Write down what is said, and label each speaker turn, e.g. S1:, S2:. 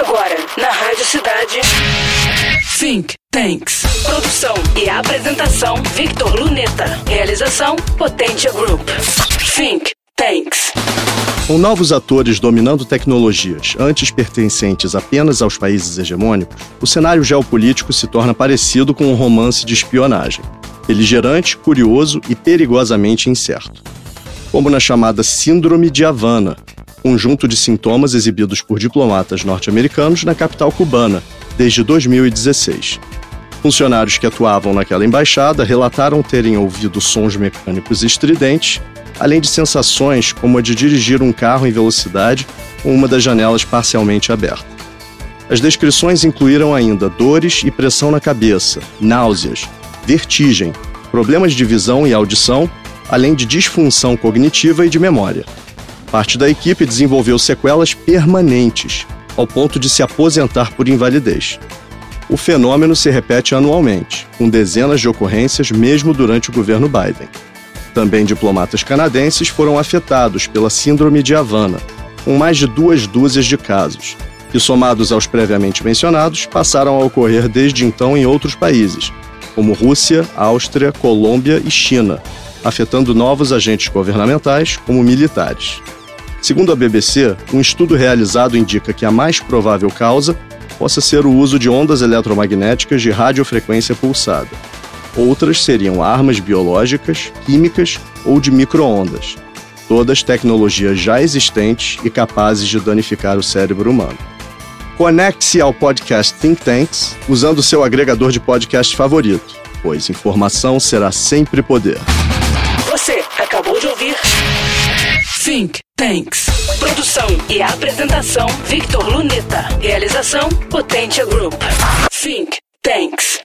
S1: Agora, na Rádio Cidade. Think Tanks. Produção e apresentação: Victor Luneta. Realização: Potência Group. Think Tanks.
S2: Com novos atores dominando tecnologias antes pertencentes apenas aos países hegemônicos, o cenário geopolítico se torna parecido com um romance de espionagem. Beligerante, curioso e perigosamente incerto. Como na chamada Síndrome de Havana, conjunto de sintomas exibidos por diplomatas norte-americanos na capital cubana, desde 2016. Funcionários que atuavam naquela embaixada relataram terem ouvido sons mecânicos estridentes, além de sensações como a de dirigir um carro em velocidade com uma das janelas parcialmente aberta. As descrições incluíram ainda dores e pressão na cabeça, náuseas, vertigem, problemas de visão e audição, além de disfunção cognitiva e de memória. Parte da equipe desenvolveu sequelas permanentes, ao ponto de se aposentar por invalidez. O fenômeno se repete anualmente, com dezenas de ocorrências mesmo durante o governo Biden. Também diplomatas canadenses foram afetados pela Síndrome de Havana, com mais de duas dúzias de casos, que, somados aos previamente mencionados, passaram a ocorrer desde então em outros países, como Rússia, Áustria, Colômbia e China, afetando novos agentes governamentais, como militares. Segundo a BBC, um estudo realizado indica que a mais provável causa possa ser o uso de ondas eletromagnéticas de radiofrequência pulsada. Outras seriam armas biológicas, químicas ou de microondas, todas tecnologias já existentes e capazes de danificar o cérebro humano. Conecte-se ao podcast Think Tanks usando seu agregador de podcast favorito, pois informação será sempre poder.
S1: Você acabou de ouvir Think Thanks. Produção e apresentação: Victor Luneta. Realização: Potência Group. Think Tanks.